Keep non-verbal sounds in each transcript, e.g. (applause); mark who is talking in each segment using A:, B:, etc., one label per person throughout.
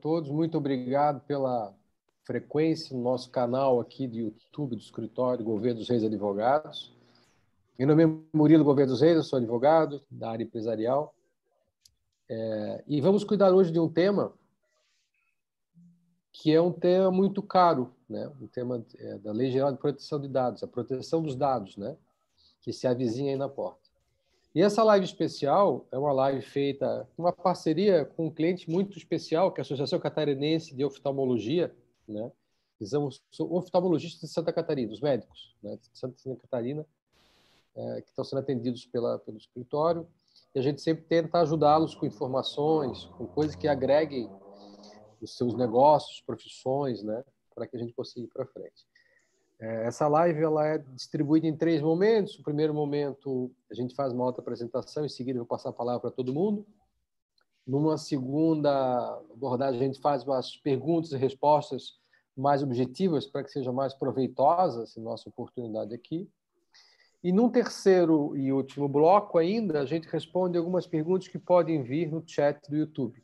A: todos. Muito obrigado pela frequência no nosso canal aqui de YouTube do Escritório Governo dos Reis Advogados. Meu nome é Murilo Governo dos Reis, eu sou advogado da área empresarial. É, e vamos cuidar hoje de um tema que é um tema muito caro, né? um tema é, da Lei Geral de Proteção de Dados, a proteção dos dados, né? que se avizinha aí na porta. E essa live especial é uma live feita uma parceria com um cliente muito especial, que é a Associação Catarinense de Oftalmologia, né? São oftalmologistas de Santa Catarina, os médicos né? de Santa Catarina, é, que estão sendo atendidos pela, pelo escritório. E a gente sempre tenta ajudá-los com informações, com coisas que agreguem os seus negócios, profissões, né? para que a gente consiga ir para frente. É, essa live ela é distribuída em três momentos. O primeiro momento a gente faz uma outra apresentação, em seguida eu vou passar a palavra para todo mundo. Numa segunda abordagem a gente faz umas perguntas e respostas mais objetivas para que seja mais proveitosa essa nossa oportunidade aqui. E num terceiro e último bloco ainda, a gente responde algumas perguntas que podem vir no chat do YouTube.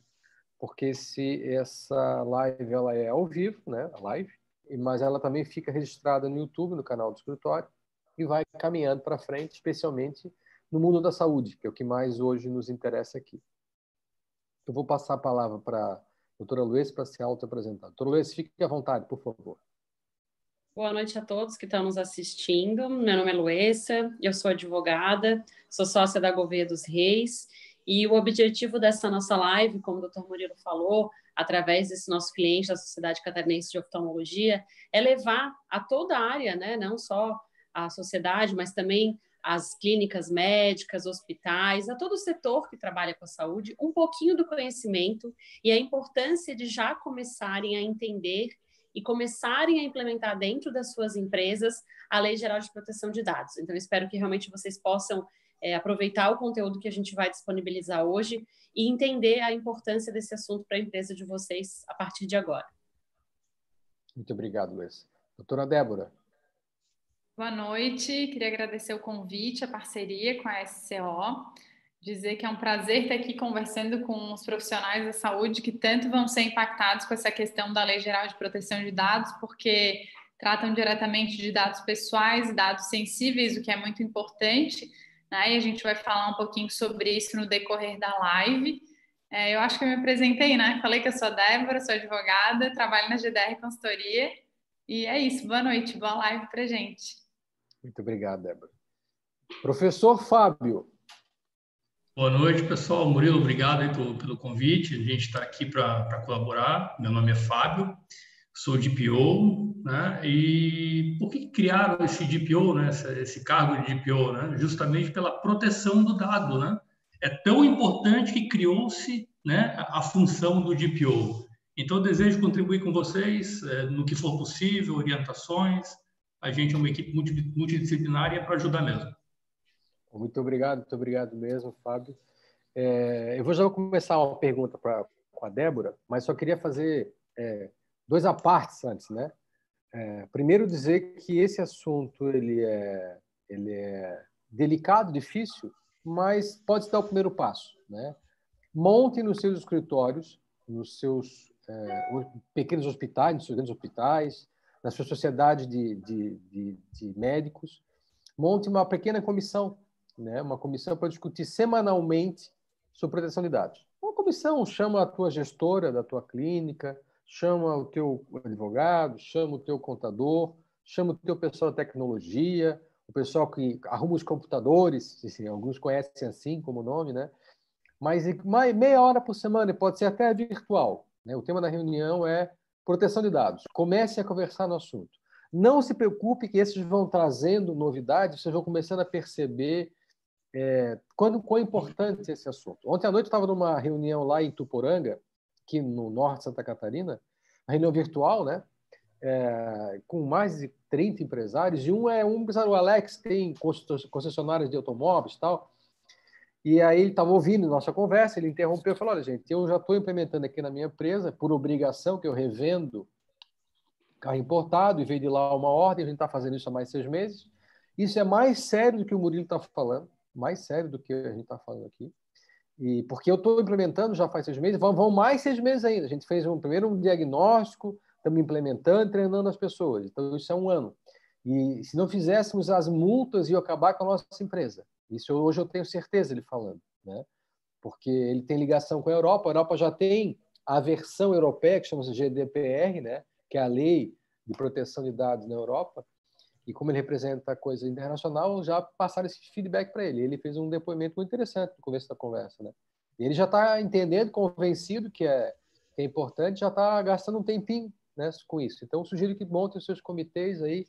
A: Porque se essa live ela é ao vivo, né, a live, mas ela também fica registrada no YouTube, no canal do escritório, e vai caminhando para frente, especialmente no mundo da saúde, que é o que mais hoje nos interessa aqui. Eu vou passar a palavra para a doutora Luiz para se auto-apresentar. Doutora Luiz, fique à vontade, por favor.
B: Boa noite a todos que estão nos assistindo. Meu nome é Luessa, eu sou advogada, sou sócia da Gouveia dos Reis, e o objetivo dessa nossa live, como o Dr. Murilo falou, através desse nosso cliente da Sociedade Catarinense de Oftalmologia, é levar a toda a área, né, não só a sociedade, mas também as clínicas médicas, hospitais, a todo o setor que trabalha com a saúde, um pouquinho do conhecimento e a importância de já começarem a entender e começarem a implementar dentro das suas empresas a Lei Geral de Proteção de Dados. Então, espero que realmente vocês possam é, aproveitar o conteúdo que a gente vai disponibilizar hoje e entender a importância desse assunto para a empresa de vocês a partir de agora.
A: Muito obrigado, Luiz. Doutora Débora.
C: Boa noite, queria agradecer o convite, a parceria com a SCO, dizer que é um prazer estar aqui conversando com os profissionais da saúde que tanto vão ser impactados com essa questão da Lei Geral de Proteção de Dados, porque tratam diretamente de dados pessoais, dados sensíveis, o que é muito importante, né? E a gente vai falar um pouquinho sobre isso no decorrer da live. É, eu acho que eu me apresentei, né? Falei que eu sou a Débora, sou advogada, trabalho na GDR Consultoria. E é isso. Boa noite, boa live para gente.
A: Muito obrigado, Débora. Professor Fábio.
D: Boa noite, pessoal. Murilo, obrigado pelo, pelo convite. A gente está aqui para colaborar. Meu nome é Fábio, sou DPO, né? E por que criaram esse DPO, né? Esse, cargo de DPO, né? Justamente pela proteção do dado, né? É tão importante que criou-se, né, a, função do DPO. Então, eu desejo contribuir com vocês é, no que for possível, orientações. A gente é uma equipe multidisciplinar para ajudar mesmo.
A: Muito obrigado, muito obrigado mesmo, Fábio. É, eu vou já começar uma pergunta para com a Débora, mas só queria fazer é, dois apartes antes, né? É, primeiro dizer que esse assunto ele é, ele é delicado, difícil, mas pode dar o primeiro passo. Né? Monte nos seus escritórios, nos seus é, pequenos hospitais, nos seus grandes hospitais, na sua sociedade de, de, de, de médicos, monte uma pequena comissão, né? uma comissão para discutir semanalmente sobre proteção de dados. Uma comissão chama a tua gestora da tua clínica, chama o teu advogado, chama o teu contador, chama o teu pessoal da tecnologia, o pessoal que arruma os computadores, assim, alguns conhecem assim como nome, né? Mas meia hora por semana, pode ser até virtual. Né? O tema da reunião é proteção de dados. Comece a conversar no assunto. Não se preocupe que esses vão trazendo novidades, vocês vão começando a perceber é, quando, quão importante é esse assunto. Ontem à noite eu estava numa reunião lá em Tuporanga, aqui no norte de Santa Catarina, reunião virtual, né? É, com mais de 30 empresários, e um é um empresário, o Alex, tem concessionárias de automóveis e tal. E aí ele estava ouvindo nossa conversa, ele interrompeu e falou: Olha, gente, eu já estou implementando aqui na minha empresa, por obrigação, que eu revendo carro importado, e veio de lá uma ordem, a gente está fazendo isso há mais seis meses. Isso é mais sério do que o Murilo está falando, mais sério do que a gente está falando aqui. E porque eu estou implementando já faz seis meses, vão, vão mais seis meses ainda. A gente fez um, primeiro um diagnóstico, estamos implementando, treinando as pessoas. Então, isso é um ano. E se não fizéssemos as multas, ia acabar com a nossa empresa. Isso hoje eu tenho certeza, ele falando. Né? Porque ele tem ligação com a Europa. A Europa já tem a versão europeia, que chama-se GDPR, né? que é a lei de proteção de dados na Europa. E como ele representa coisa internacional, já passaram esse feedback para ele. Ele fez um depoimento muito interessante no começo da conversa. Né? Ele já está entendendo, convencido que é, que é importante, já está gastando um tempinho né, com isso. Então, sugiro que monte os seus comitês aí,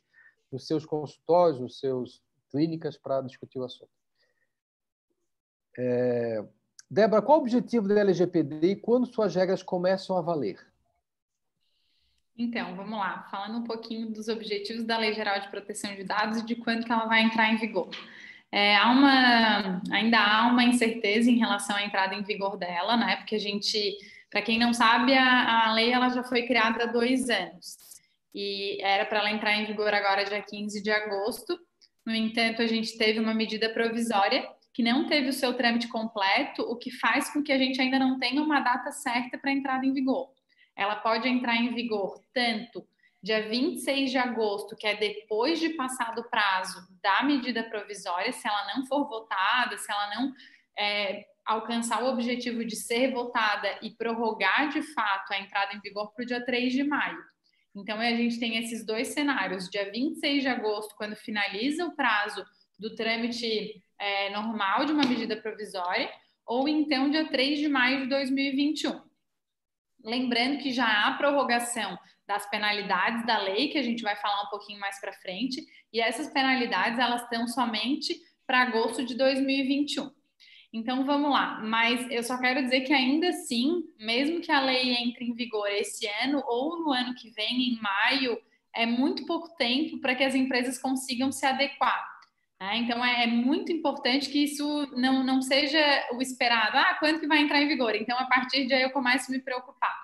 A: nos seus consultórios, nos seus clínicas, para discutir o assunto. É... Débora, qual o objetivo da LGPD e quando suas regras começam a valer?
C: Então, vamos lá, falando um pouquinho dos objetivos da Lei Geral de Proteção de Dados e de quando que ela vai entrar em vigor. É, há uma, ainda há uma incerteza em relação à entrada em vigor dela, né? Porque a gente para quem não sabe, a, a lei ela já foi criada há dois anos e era para ela entrar em vigor agora dia 15 de agosto. No entanto, a gente teve uma medida provisória que não teve o seu trâmite completo, o que faz com que a gente ainda não tenha uma data certa para entrada em vigor. Ela pode entrar em vigor tanto dia 26 de agosto, que é depois de passado o prazo da medida provisória, se ela não for votada, se ela não é, alcançar o objetivo de ser votada e prorrogar de fato a entrada em vigor para o dia 3 de maio. Então, a gente tem esses dois cenários: dia 26 de agosto, quando finaliza o prazo do trâmite é, normal de uma medida provisória, ou então dia 3 de maio de 2021. Lembrando que já há prorrogação das penalidades da lei, que a gente vai falar um pouquinho mais para frente, e essas penalidades elas estão somente para agosto de 2021. Então vamos lá, mas eu só quero dizer que ainda assim, mesmo que a lei entre em vigor esse ano ou no ano que vem, em maio, é muito pouco tempo para que as empresas consigam se adequar. Né? Então é, é, muito importante que isso não, não seja o esperado. Ah, quando que vai entrar em vigor? Então a partir de aí eu começo a me preocupar.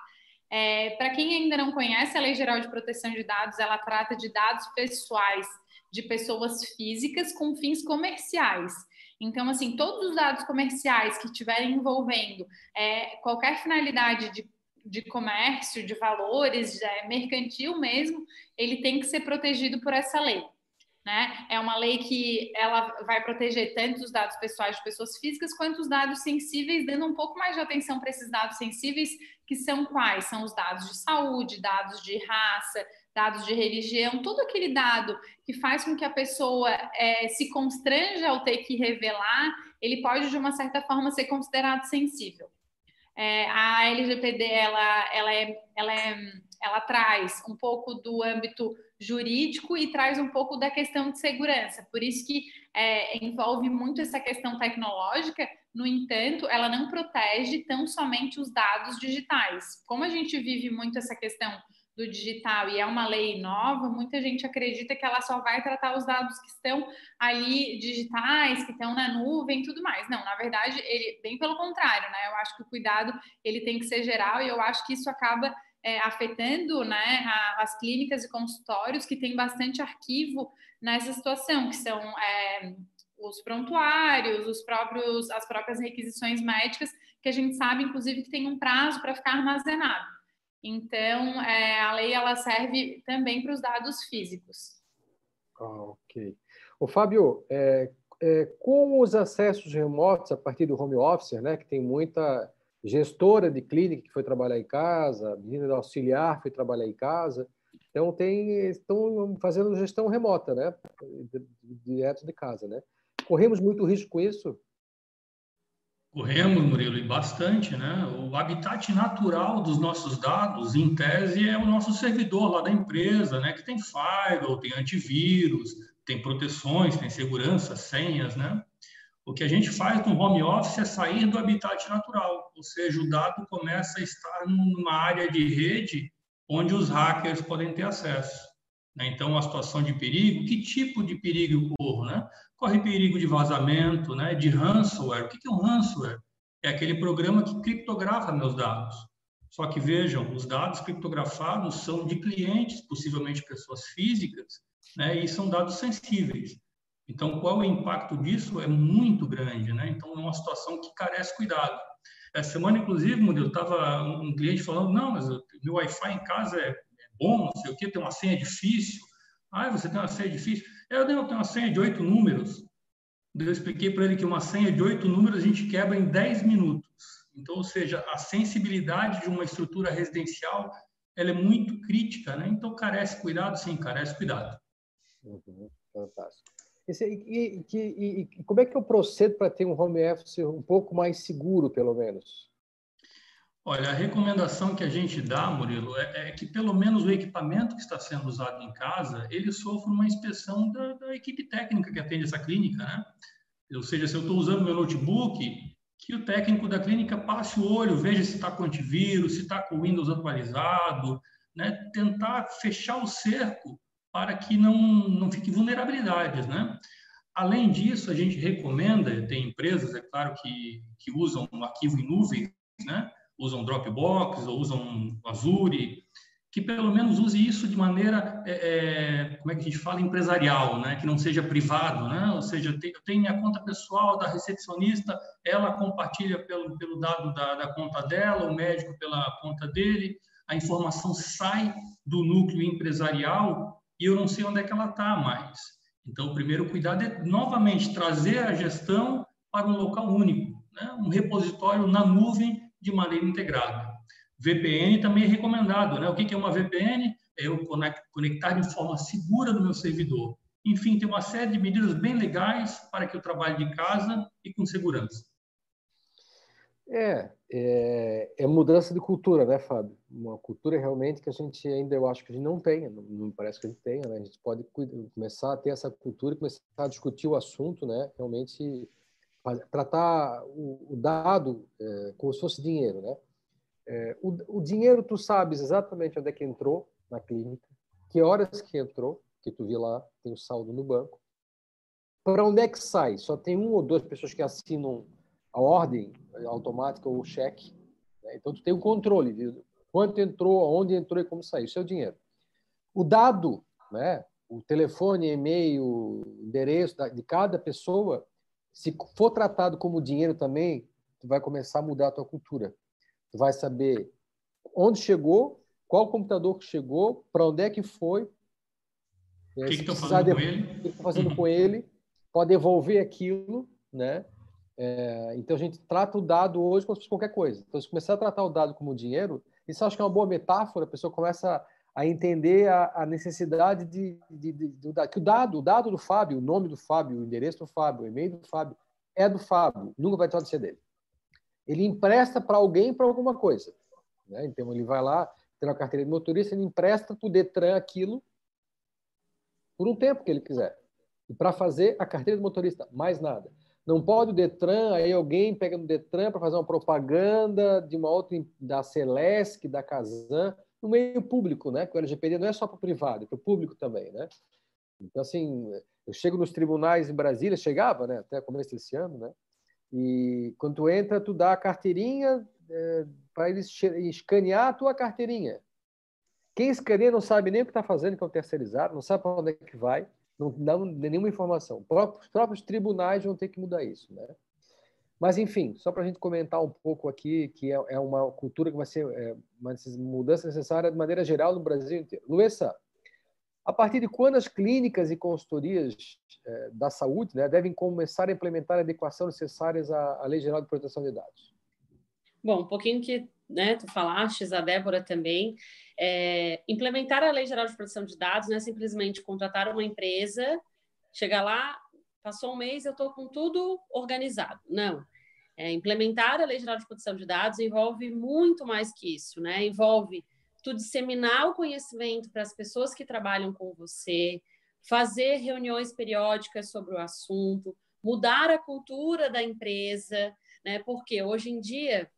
C: É, para quem ainda não conhece a Lei Geral de Proteção de Dados, ela trata de dados pessoais de pessoas físicas com fins comerciais. Então, assim, todos os dados comerciais que estiverem envolvendo é, qualquer finalidade de, de comércio, de valores, é, mercantil mesmo, ele tem que ser protegido por essa lei. Né? É uma lei que ela vai proteger tanto os dados pessoais de pessoas físicas quanto os dados sensíveis, dando um pouco mais de atenção para esses dados sensíveis, que são quais? São os dados de saúde, dados de raça, dados de religião, todo aquele dado que faz com que a pessoa é, se constranja ao ter que revelar, ele pode, de uma certa forma, ser considerado sensível. É, a LGPD, ela, ela, é, ela, é, ela traz um pouco do âmbito jurídico e traz um pouco da questão de segurança, por isso que é, envolve muito essa questão tecnológica, no entanto, ela não protege tão somente os dados digitais. Como a gente vive muito essa questão do digital e é uma lei nova, muita gente acredita que ela só vai tratar os dados que estão ali digitais, que estão na nuvem e tudo mais. Não, na verdade, ele bem pelo contrário, né? Eu acho que o cuidado ele tem que ser geral e eu acho que isso acaba é, afetando né, a, as clínicas e consultórios que têm bastante arquivo nessa situação, que são é, os prontuários, os próprios, as próprias requisições médicas, que a gente sabe, inclusive, que tem um prazo para ficar armazenado. Então, é, a lei ela serve também para os dados físicos.
A: Ok. O Fábio, é, é, com os acessos remotos a partir do home office, né, que tem muita gestora de clínica que foi trabalhar em casa, menina auxiliar foi trabalhar em casa, então tem estão fazendo gestão remota, né, direto de casa, né? Corremos muito risco com isso?
D: Corremos, Murilo, e bastante, né? O habitat natural dos nossos dados, em tese, é o nosso servidor lá da empresa, né? Que tem firewall, tem antivírus, tem proteções, tem segurança, senhas, né? O que a gente faz no home office é sair do habitat natural, ou seja, o dado começa a estar numa área de rede onde os hackers podem ter acesso. Né? Então, a situação de perigo, que tipo de perigo corro, né? corre perigo de vazamento, né, de ransomware. O que é um ransomware? É aquele programa que criptografa meus dados. Só que vejam, os dados criptografados são de clientes, possivelmente pessoas físicas, né, e são dados sensíveis. Então, qual é o impacto disso? É muito grande, né? Então, é uma situação que carece cuidado. Essa semana, inclusive, eu estava um cliente falando, não, mas meu Wi-Fi em casa é, é bom, não sei o quê, tem uma senha difícil. Ah, você tem uma senha difícil? Eu tenho uma senha de oito números. Eu expliquei para ele que uma senha de oito números a gente quebra em dez minutos. Então, ou seja, a sensibilidade de uma estrutura residencial ela é muito crítica, né? Então, carece cuidado, sim, carece cuidado.
A: Uhum, fantástico. E, e, e, como é que eu procedo para ter um home office um pouco mais seguro, pelo menos?
D: Olha, a recomendação que a gente dá, Murilo, é, é, que pelo menos o equipamento que está sendo usado em casa, ele sofra uma inspeção da, da equipe técnica que atende essa clínica, né? Ou seja, se eu estou usando meu notebook, que o técnico da clínica passe o olho, veja se está com antivírus, se está com o Windows atualizado, né? tentar fechar o cerco para que não, não fique vulnerabilidades. Né? Além disso, a gente recomenda, tem empresas, é claro, que, que usam um arquivo em nuvem, né? usam Dropbox ou usam Azure, que pelo menos use isso de maneira, é, é, como é que a gente fala, empresarial, né? que não seja privado, né? ou seja, eu tenho minha conta pessoal da recepcionista, ela compartilha pelo, pelo dado da, da conta dela, o médico pela conta dele, a informação sai do núcleo empresarial e eu não sei onde é que ela está mais. Então, o primeiro cuidado é, novamente, trazer a gestão para um local único, né? um repositório na nuvem de maneira integrada. VPN também é recomendado. Né? O que é uma VPN? É eu conectar de forma segura no meu servidor. Enfim, tem uma série de medidas bem legais para que eu trabalhe de casa e com segurança.
A: É, é, é, mudança de cultura, né, Fábio? Uma cultura realmente que a gente ainda, eu acho que a gente não tem, não, não parece que a gente tenha, né? A gente pode começar a ter essa cultura e começar a discutir o assunto, né? Realmente tratar o, o dado é, como se fosse dinheiro, né? É, o, o, dinheiro, tu sabes exatamente onde é que entrou na clínica, que horas que entrou, que tu viu lá, tem o saldo no banco. Para onde é que sai? Só tem uma ou duas pessoas que assinam a ordem automática ou o cheque. Né? Então, tu tem o controle de quanto entrou, onde entrou e como saiu. Isso é o dinheiro. O dado, né? o telefone, e-mail, endereço de cada pessoa, se for tratado como dinheiro também, tu vai começar a mudar a tua cultura. Tu vai saber onde chegou, qual computador que chegou, para onde é que foi.
D: O que estão fazendo com ele? Que
A: fazendo com ele? Pode devolver aquilo, né? É, então a gente trata o dado hoje como se fosse qualquer coisa. Então, se começar a tratar o dado como dinheiro, isso acho que é uma boa metáfora. A pessoa começa a entender a, a necessidade de, de, de, de, que o dado, o dado do Fábio, o nome do Fábio, o endereço do Fábio, o e-mail do Fábio, é do Fábio. Nunca vai de ser dele ele empresta para alguém para alguma coisa. Né? Então, ele vai lá, tem uma carteira de motorista, ele empresta para o Detran aquilo por um tempo que ele quiser. E para fazer a carteira de motorista, mais nada. Não pode o Detran, aí alguém pega no Detran para fazer uma propaganda de uma outra, da Celesc, da Casan, no meio público, né? Porque o LGPD não é só para o privado, é para o público também, né? Então, assim, eu chego nos tribunais em Brasília, chegava, né? Até começo desse ano, né? E quando tu entra, tu dá a carteirinha é, para eles escanear a tua carteirinha. Quem escaneia não sabe nem o que está fazendo, que é o terceirizado, não sabe para onde é que vai, não dá nenhuma informação. Os próprios tribunais vão ter que mudar isso, né? Mas, enfim, só para a gente comentar um pouco aqui, que é, é uma cultura que vai ser é, uma mudança necessária de maneira geral no Brasil inteiro. Luessa, a partir de quando as clínicas e consultorias eh, da saúde né, devem começar a implementar a adequação necessárias à, à Lei Geral de Proteção de Dados?
B: Bom, um pouquinho que né, tu falaste, a Débora também, é, implementar a Lei Geral de Proteção de Dados não é simplesmente contratar uma empresa, chegar lá, passou um mês, eu estou com tudo organizado. Não. É, implementar a Lei Geral de Proteção de Dados envolve muito mais que isso, né? Envolve tu disseminar o conhecimento para as pessoas que trabalham com você, fazer reuniões periódicas sobre o assunto, mudar a cultura da empresa, né? Porque hoje em dia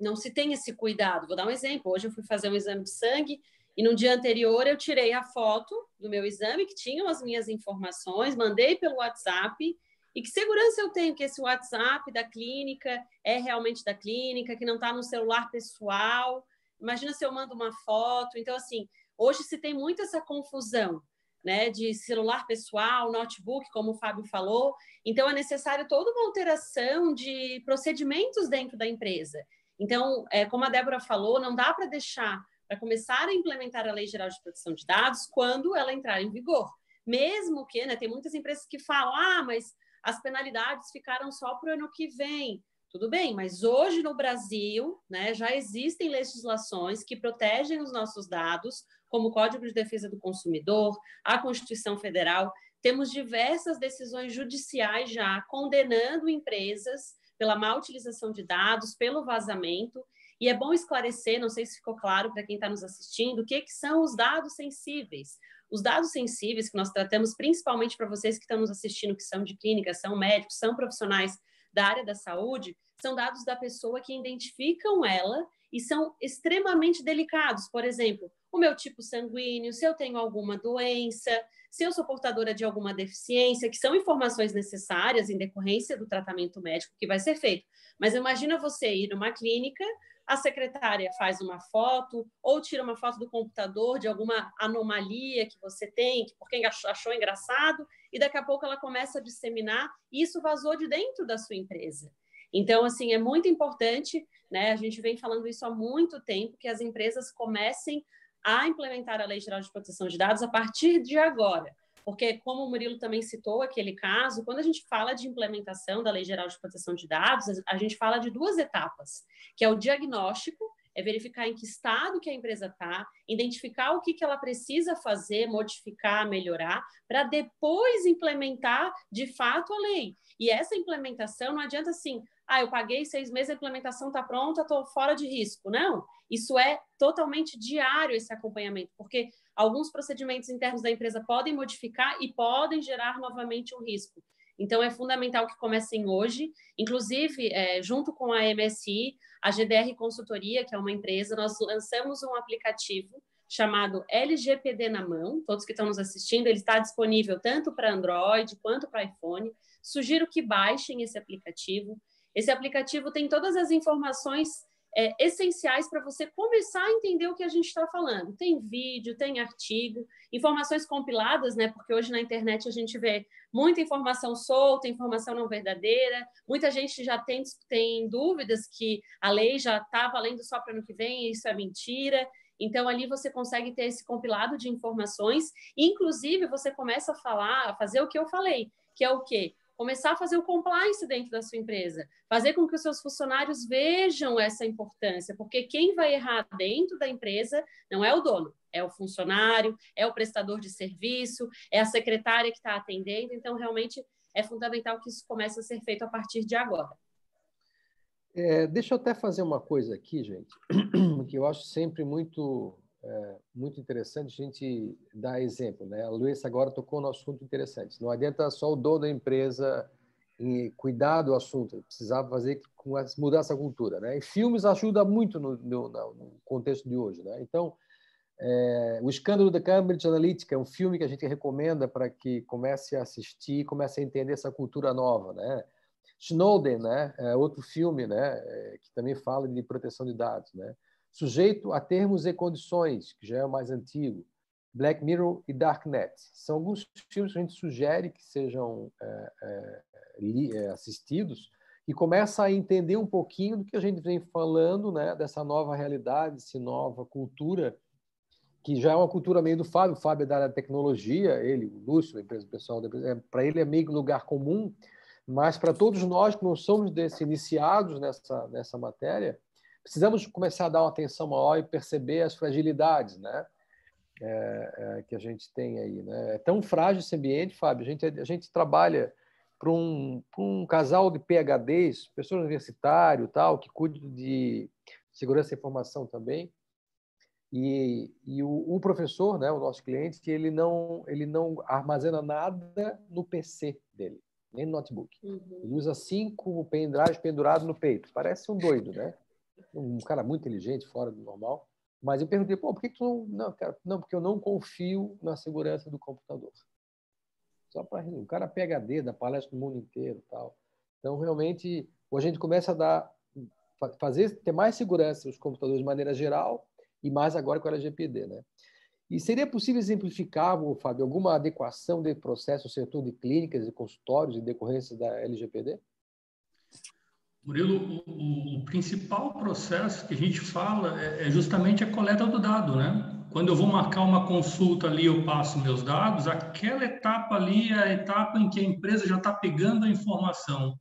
B: não se tem esse cuidado. Vou dar um exemplo. Hoje eu fui fazer um exame de sangue e no dia anterior eu tirei a foto do meu exame que tinham as minhas informações, mandei pelo WhatsApp. E que segurança eu tenho que esse WhatsApp da clínica é realmente da clínica, que não está no celular pessoal? Imagina se eu mando uma foto. Então, assim, hoje se tem muito essa confusão. né, de celular pessoal, notebook, como o Fábio falou. Então, é necessário toda uma alteração de procedimentos dentro da empresa. Então, é, como a Débora falou, não dá para deixar para começar a implementar a Lei Geral de Proteção de Dados quando ela entrar em vigor. Mesmo que, né, tem muitas empresas que falam, ah, mas as penalidades ficaram só para o ano que vem. Tudo bem, mas hoje no Brasil né, já existem legislações que protegem os nossos dados, como o Código de Defesa do Consumidor, a Constituição Federal. Temos diversas decisões judiciais já condenando empresas pela má utilização de dados, pelo vazamento. E é bom esclarecer, não sei se ficou claro para quem está nos assistindo, o que, que são os dados sensíveis. Os dados sensíveis que nós tratamos, principalmente para vocês que estão nos assistindo, que são de clínica, são médicos, são profissionais da área da saúde, são dados da pessoa que identificam ela e são extremamente delicados. Por exemplo, o meu tipo sanguíneo, se eu tenho alguma doença, se eu sou portadora de alguma deficiência, que são informações necessárias em decorrência do tratamento médico que vai ser feito. Mas imagina você ir numa clínica, a secretária faz uma foto ou tira uma foto do computador de alguma anomalia que você tem, que porque achou engraçado, e daqui a pouco ela começa a disseminar, e isso vazou de dentro da sua empresa. Então, assim, é muito importante, né? A gente vem falando isso há muito tempo, que as empresas comecem a implementar a Lei Geral de Proteção de Dados a partir de agora. Porque, como o Murilo também citou aquele caso, quando a gente fala de implementação da Lei Geral de Proteção de Dados, a gente fala de duas etapas, que é o diagnóstico, é verificar em que estado que a empresa está, identificar o que, que ela precisa fazer, modificar, melhorar, para depois implementar de fato a lei. E essa implementação não adianta assim, ah, eu paguei seis meses, a implementação está pronta, estou fora de risco. Não, isso é totalmente diário esse acompanhamento, porque alguns procedimentos internos da empresa podem modificar e podem gerar novamente um risco. Então, é fundamental que comecem hoje. Inclusive, é, junto com a MSI, a GDR Consultoria, que é uma empresa, nós lançamos um aplicativo chamado LGPD na mão. Todos que estão nos assistindo, ele está disponível tanto para Android quanto para iPhone. Sugiro que baixem esse aplicativo. Esse aplicativo tem todas as informações é, essenciais para você começar a entender o que a gente está falando. Tem vídeo, tem artigo, informações compiladas, né? Porque hoje na internet a gente vê muita informação solta, informação não verdadeira. Muita gente já tem, tem dúvidas que a lei já está valendo só para ano que vem, e isso é mentira. Então, ali você consegue ter esse compilado de informações, inclusive você começa a falar, a fazer o que eu falei, que é o quê? Começar a fazer o compliance dentro da sua empresa, fazer com que os seus funcionários vejam essa importância, porque quem vai errar dentro da empresa não é o dono, é o funcionário, é o prestador de serviço, é a secretária que está atendendo, então realmente é fundamental que isso comece a ser feito a partir de agora.
A: É, deixa eu até fazer uma coisa aqui, gente, (clears throat) que eu acho sempre muito é, muito interessante a gente dar exemplo. Né? A Luísa agora tocou no assunto interessante. Não adianta só o dono da empresa cuidar do assunto, precisava fazer com mudar essa cultura. Né? E filmes ajudam muito no, no, no contexto de hoje. Né? Então, é, o Escândalo da Cambridge Analytica é um filme que a gente recomenda para que comece a assistir, comece a entender essa cultura nova. Né? Snowden, né? É outro filme né? É, que também fala de proteção de dados. Né? Sujeito a termos e condições, que já é o mais antigo. Black Mirror e Darknet. São alguns filmes que a gente sugere que sejam é, é, é, assistidos e começa a entender um pouquinho do que a gente vem falando, né, dessa nova realidade, dessa nova cultura, que já é uma cultura meio do Fábio. O Fábio é da área da tecnologia, ele, o Lúcio, a empresa pessoal, é, para ele é meio lugar comum, mas para todos nós que não somos desse, iniciados nessa, nessa matéria, precisamos começar a dar uma atenção maior e perceber as fragilidades, né? É, é, que a gente tem aí, né? É tão frágil esse ambiente, Fábio. A gente, a gente trabalha para um, um casal de PhDs, pessoas universitário, tal, que cuidam de segurança e informação também. E, e o, o, professor, né, o nosso cliente, ele não ele não armazena nada no PC dele, nem no notebook. Uhum. Ele usa cinco pendrives pendurados no peito. Parece um doido, né? Um cara muito inteligente, fora do normal. Mas eu perguntei, pô, por que, tu não. Não, cara, não, porque eu não confio na segurança do computador. Só para O cara PHD, da palestra no mundo inteiro tal. Então, realmente, a gente começa a dar. fazer ter mais segurança nos computadores de maneira geral e mais agora com a LGPD, né? E seria possível exemplificar, Fábio, alguma adequação de processo no setor de clínicas e consultórios em decorrência da LGPD?
D: Murilo, o, o, principal processo que a gente fala é, é, justamente a coleta do dado, né? Quando eu vou marcar uma consulta ali, eu passo meus dados, aquela etapa ali é a etapa em que a empresa já está pegando a informação.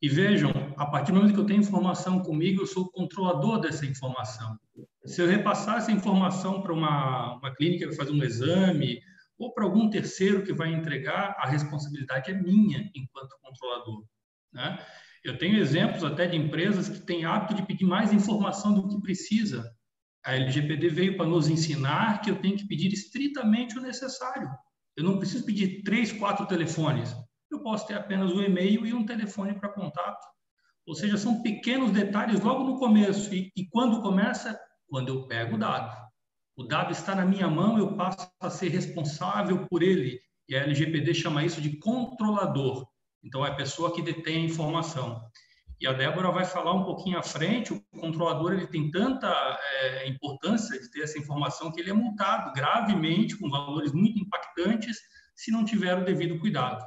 D: E vejam, a partir do momento que eu tenho informação comigo, eu sou o controlador dessa informação. Se eu repassar essa informação para uma, uma clínica que vai fazer um exame, ou para algum terceiro que vai entregar, a responsabilidade é minha enquanto controlador. Né? Eu tenho exemplos até de empresas que têm hábito de pedir mais informação do que precisa. A LGPD veio para nos ensinar que eu tenho que pedir estritamente o necessário. Eu não preciso pedir três, quatro telefones. Eu posso ter apenas um e-mail e um telefone para contato. Ou seja, são pequenos detalhes logo no começo. E, e quando começa? Quando eu pego o dado. O dado está na minha mão, eu passo a ser responsável por ele. E a LGPD chama isso de controlador. Então, é a pessoa que detém a informação. E a Débora vai falar um pouquinho à frente, o controlador ele tem tanta é, importância de ter essa informação que ele é multado gravemente, com valores muito impactantes, se não tiver o devido cuidado.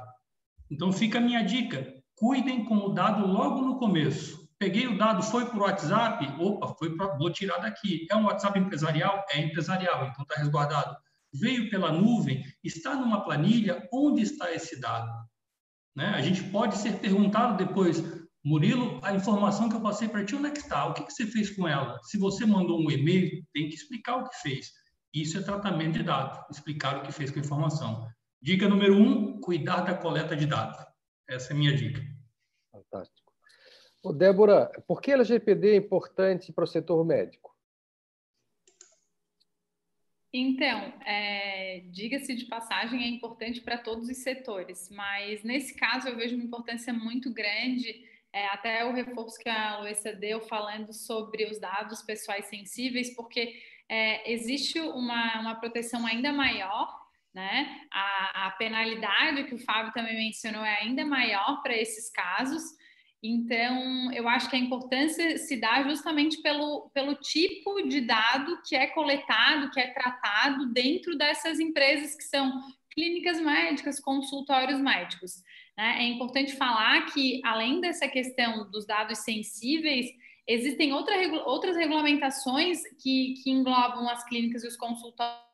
D: Então, fica a minha dica, cuidem com o dado logo no começo. Peguei o dado, foi para o WhatsApp, opa, foi pra, vou tirar daqui. É um WhatsApp empresarial? É empresarial, então está resguardado. Veio pela nuvem, está numa planilha, onde está esse dado? Né? A gente pode ser perguntado depois, Murilo, a informação que eu passei para ti, onde é que está? O que, que você fez com ela? Se você mandou um e-mail, tem que explicar o que fez. Isso é tratamento de dados, explicar o que fez com a informação. Dica número um, cuidar da coleta de dados. Essa é a minha dica.
A: Fantástico. Ô, Débora, por que a LGPD é importante para o setor médico?
C: Então, é, diga-se de passagem, é importante para todos os setores, mas nesse caso eu vejo uma importância muito grande, é, até o reforço que a Luísa deu falando sobre os dados pessoais sensíveis, porque é, existe uma, uma proteção ainda maior, né? A, a penalidade que o Fábio também mencionou é ainda maior para esses casos. Então, eu acho que a importância se dá justamente pelo, pelo tipo de dado que é coletado, que é tratado dentro dessas empresas que são clínicas médicas, consultórios médicos. Né? É importante falar que, além dessa questão dos dados sensíveis, existem outra, outras regulamentações que, que englobam as clínicas e os consultórios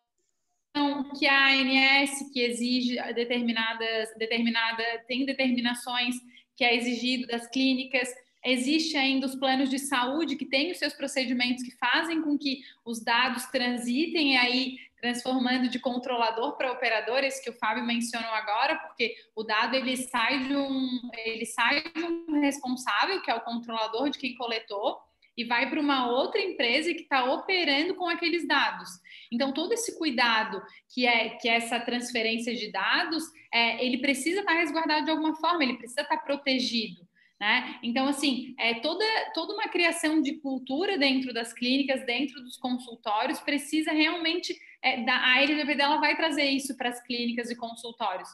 C: que a ANS que exige determinadas determinada tem determinações que é exigido das clínicas. Existe ainda os planos de saúde que têm os seus procedimentos que fazem com que os dados transitem aí transformando de controlador para operador, esse que o Fábio mencionou agora, porque o dado ele sai de um ele sai de um responsável, que é o controlador de quem coletou, e vai para uma outra empresa que está operando com aqueles dados. Então, todo esse cuidado que é, que é essa transferência de dados, é, ele precisa estar tá resguardado de alguma forma, ele precisa estar tá protegido. Né? Então, assim, é, toda, toda uma criação de cultura dentro das clínicas, dentro dos consultórios, precisa realmente. É, da, a LGPD vai trazer isso para as clínicas e consultórios.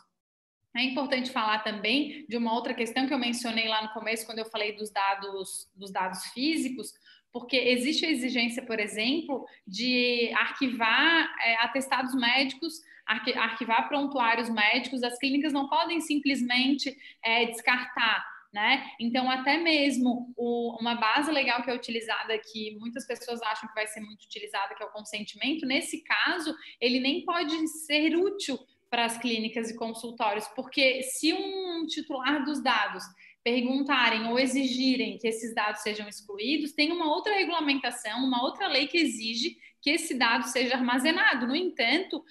C: É importante falar também de uma outra questão que eu mencionei lá no começo, quando eu falei dos dados, dos dados físicos, porque existe a exigência, por exemplo, de arquivar é, atestados médicos, arquivar prontuários médicos, as clínicas não podem simplesmente é, descartar. Né? Então, até mesmo o, uma base legal que é utilizada, que muitas pessoas acham que vai ser muito utilizada, que é o consentimento, nesse caso, ele nem pode ser útil para as clínicas e consultórios, porque se um titular dos dados perguntarem ou exigirem que esses dados sejam excluídos, tem uma outra regulamentação, uma outra lei que exige que esse dado seja armazenado. No entanto,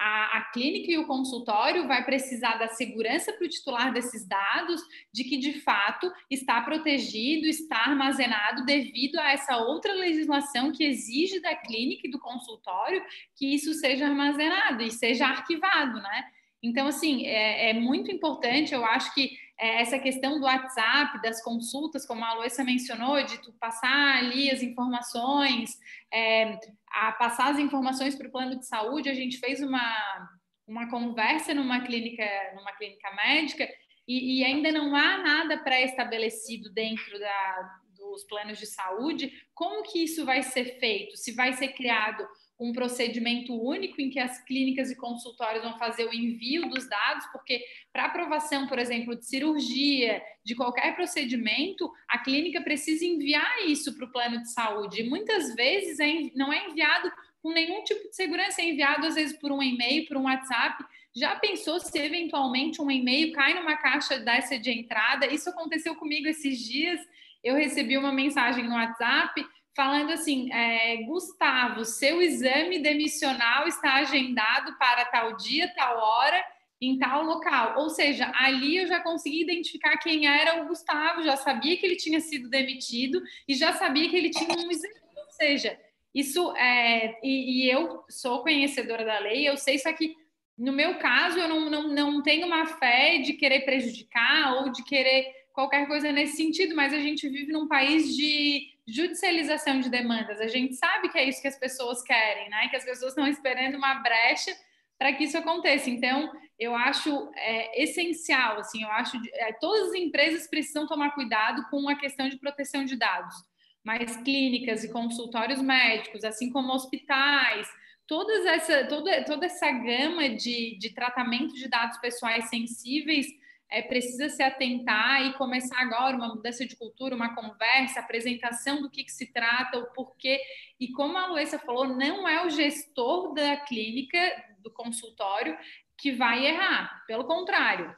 C: a, a, clínica e o consultório vai precisar da segurança para o titular desses dados, de que de fato está protegido, está armazenado devido a essa outra legislação que exige da clínica e do consultório que isso seja armazenado e seja arquivado, né? Então, assim, é, é muito importante, eu acho que é, essa questão do WhatsApp, das consultas, como a Aloyssia mencionou, de tu passar ali as informações, é, a passar as informações para o plano de saúde, a gente fez uma, uma conversa numa clínica, numa clínica médica e, e ainda não há nada pré-estabelecido dentro da, dos planos de saúde. Como que isso vai ser feito? Se vai ser criado um procedimento único em que as clínicas e consultórios vão fazer o envio dos dados, porque para aprovação, por exemplo, de cirurgia, de qualquer procedimento, a clínica precisa enviar isso para o plano de saúde. E muitas vezes é, não é enviado com nenhum tipo de segurança, é enviado às vezes por um e-mail, por um WhatsApp. Já pensou se eventualmente um e-mail cai numa caixa dessa de entrada? Isso aconteceu comigo esses dias. Eu recebi uma mensagem no WhatsApp falando assim: é, Gustavo, seu exame demissional está agendado para tal dia, tal hora, em tal local. Ou seja, ali eu já consegui identificar quem era o Gustavo, já sabia que ele tinha sido demitido e já sabia que ele tinha um exame. Ou seja, isso é. E, e eu sou conhecedora da lei, eu sei, só que no meu caso, eu não, não, não tenho uma fé de querer prejudicar ou de querer qualquer coisa nesse sentido, mas a gente vive num país de judicialização de demandas. A gente sabe que é isso que as pessoas querem, né? Que as pessoas estão esperando uma brecha para que isso aconteça. Então, eu acho é, essencial, assim, eu acho é, todas as empresas precisam tomar cuidado com a questão de proteção de dados, mas clínicas e consultórios médicos, assim como hospitais, todas essa, toda, toda essa gama de, de tratamento de dados pessoais sensíveis é, precisa se atentar e começar agora uma mudança de cultura, uma conversa, apresentação do que, que se trata, o porquê. E como a Luísa falou, não é o gestor da clínica, do consultório, que vai errar. Pelo contrário,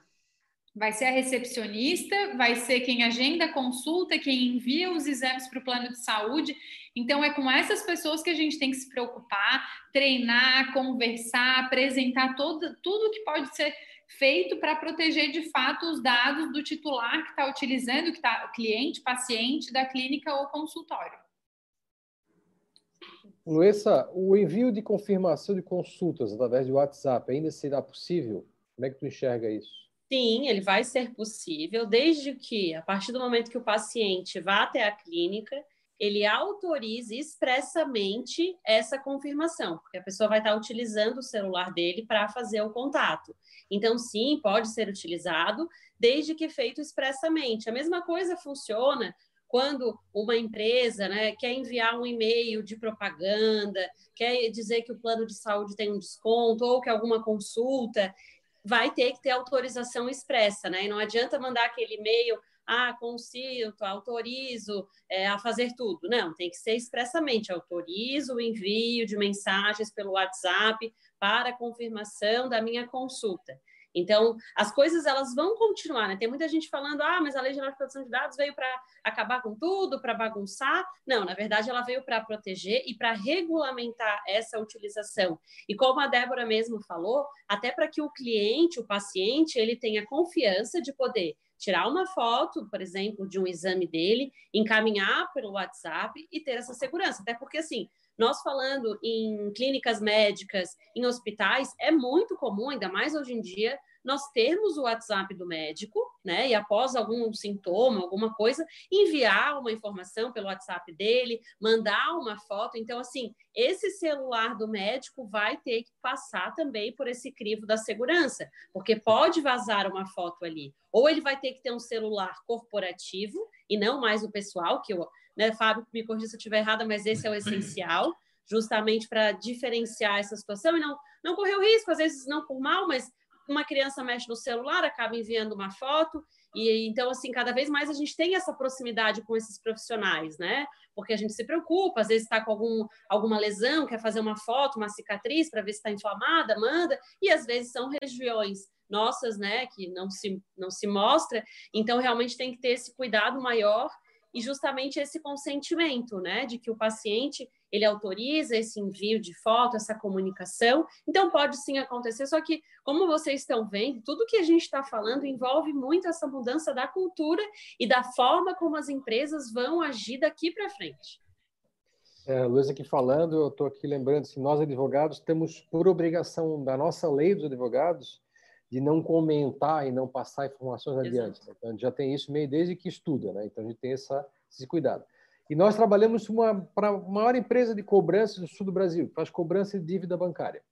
C: vai ser a recepcionista, vai ser quem agenda a consulta, quem envia os exames para o plano de saúde. Então, é com essas pessoas que a gente tem que se preocupar, treinar, conversar, apresentar todo, tudo que pode ser feito para proteger de fato os dados do titular que está utilizando, que está cliente, paciente da clínica ou consultório.
A: Luessa, o envio de confirmação de consultas através de WhatsApp ainda será possível? Como é que tu enxerga isso?
B: Sim, ele vai ser possível, desde que, a partir do momento que o paciente vá até a clínica, ele autorize expressamente essa confirmação, porque a pessoa vai estar utilizando o celular dele para fazer o contato. Então, sim, pode ser utilizado, desde que feito expressamente. A mesma coisa funciona quando uma empresa né, quer enviar um e-mail de propaganda, quer dizer que o plano de saúde tem um desconto ou que alguma consulta, vai ter que ter autorização expressa, né? E não adianta mandar aquele e-mail ah, consinto, autorizo é, a fazer tudo. Não, tem que ser expressamente, autorizo o envio de mensagens pelo WhatsApp para confirmação da minha consulta. Então, as coisas elas vão continuar, né? Tem muita gente falando, ah, mas a Lei Geral de Proteção de Dados veio para acabar com tudo, para bagunçar. Não, na verdade, ela veio para proteger e para regulamentar essa utilização. E como a Débora mesmo falou, até para que o cliente, o paciente, ele tenha confiança de poder tirar uma foto, por exemplo, de um exame dele, encaminhar pelo WhatsApp e ter essa segurança. Até porque, assim, nós falando em clínicas médicas, em hospitais, é muito comum, ainda mais hoje em dia, nós termos o WhatsApp do médico, né? E após algum sintoma, alguma coisa, enviar uma informação pelo WhatsApp dele, mandar uma foto. Então, assim, esse celular do médico vai ter que passar também por esse crivo da segurança, porque pode vazar uma foto ali. Ou ele vai ter que ter um celular corporativo e não mais o pessoal, que eu, né, Fábio, me corrija se eu estiver errada, mas esse é o essencial, justamente para diferenciar essa situação e não, não correr o risco, às vezes não por mal, mas uma criança mexe no celular, acaba enviando uma foto, e então, assim, cada vez mais a gente tem essa proximidade com esses profissionais, né? Porque a gente se preocupa, às vezes está com algum, alguma lesão, quer fazer uma foto, uma cicatriz para ver se está inflamada, manda, e às vezes são regiões nossas, né, que não se, não se mostra, então realmente tem que ter esse cuidado maior e justamente esse consentimento, né, de que o paciente ele autoriza esse envio de foto, essa comunicação. Então pode sim acontecer, só que como vocês estão vendo, tudo que a gente está falando envolve muito essa mudança da cultura e da forma como as empresas vão agir daqui para frente.
A: É, Luiz aqui falando, eu estou aqui lembrando que nós advogados temos por obrigação da nossa lei dos advogados de não comentar e não passar informações adiante. Né? Então, a gente já tem isso meio desde que estuda, né? Então, a gente tem essa, esse cuidado. E nós trabalhamos para a maior empresa de cobrança do sul do Brasil, que faz cobrança de dívida bancária.